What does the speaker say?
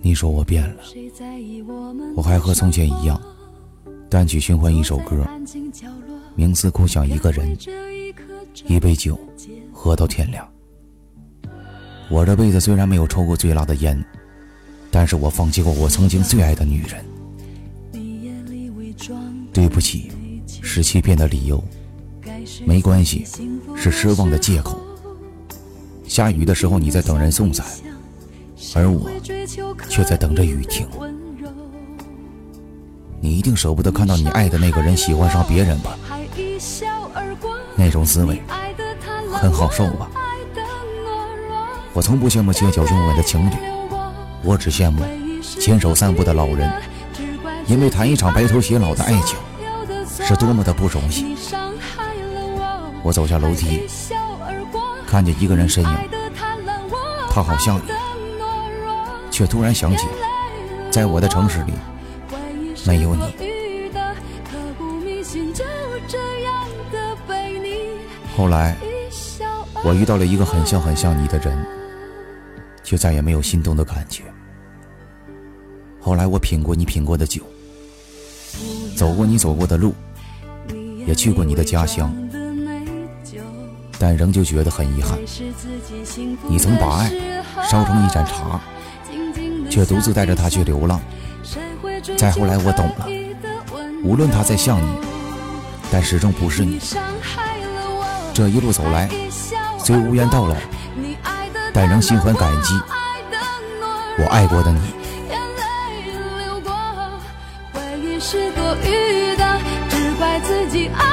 你说我变了，我还和从前一样，单曲循环一首歌，冥思苦想一个人，一杯酒，喝到天亮。我这辈子虽然没有抽过最辣的烟，但是我放弃过我曾经最爱的女人。对不起，是欺骗的理由。没关系，是失望的借口。下雨的时候你在等人送伞，而我却在等着雨停。你一定舍不得看到你爱的那个人喜欢上别人吧？那种滋味很好受吧？我从不羡慕街角拥吻的情侣，我只羡慕牵手散步的老人，因为谈一场白头偕老的爱情是多么的不容易。我走下楼梯，看见一个人身影，他好像你，却突然想起，在我的城市里没有你。后来，我遇到了一个很像很像你的人，却再也没有心动的感觉。后来，我品过你品过的酒，走过你走过的路，也去过你的家乡。但仍旧觉得很遗憾。你曾把爱烧成一盏茶，却独自带着它去流浪。再后来我懂了，无论他在像你，但始终不是你。这一路走来，虽无缘到老，但仍心怀感激。我爱过的你。是多余的，只怪自己爱